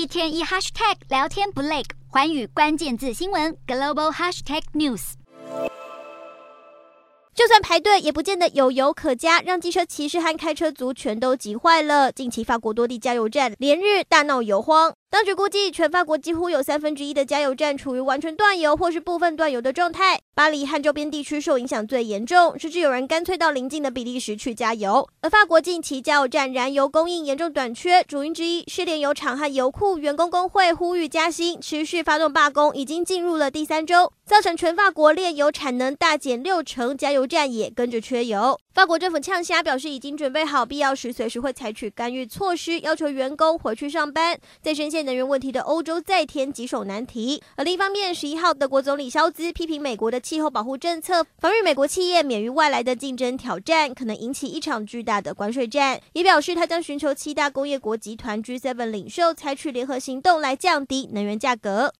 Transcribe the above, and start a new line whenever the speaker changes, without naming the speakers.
一天一 hashtag 聊天不累，环宇关键字新闻 global hashtag news。
就算排队，也不见得有油可加，让机车骑士和开车族全都急坏了。近期法国多地加油站连日大闹油荒。当局估计，全法国几乎有三分之一的加油站处于完全断油或是部分断油的状态。巴黎和周边地区受影响最严重，甚至有人干脆到邻近的比利时去加油。而法国近期加油站燃油供应严重短缺，主因之一是炼油厂和油库员工工会呼吁加薪，持续发动罢工，已经进入了第三周，造成全法国炼油产能大减六成，加油站也跟着缺油。法国政府呛声表示，已经准备好必要时随时会采取干预措施，要求员工回去上班。在深陷能源问题的欧洲再添棘手难题。而另一方面，十一号德国总理肖兹批评美国的气候保护政策，防御美国企业免于外来的竞争挑战，可能引起一场巨大的关税战。也表示他将寻求七大工业国集团 G7 领袖采取联合行动来降低能源价格。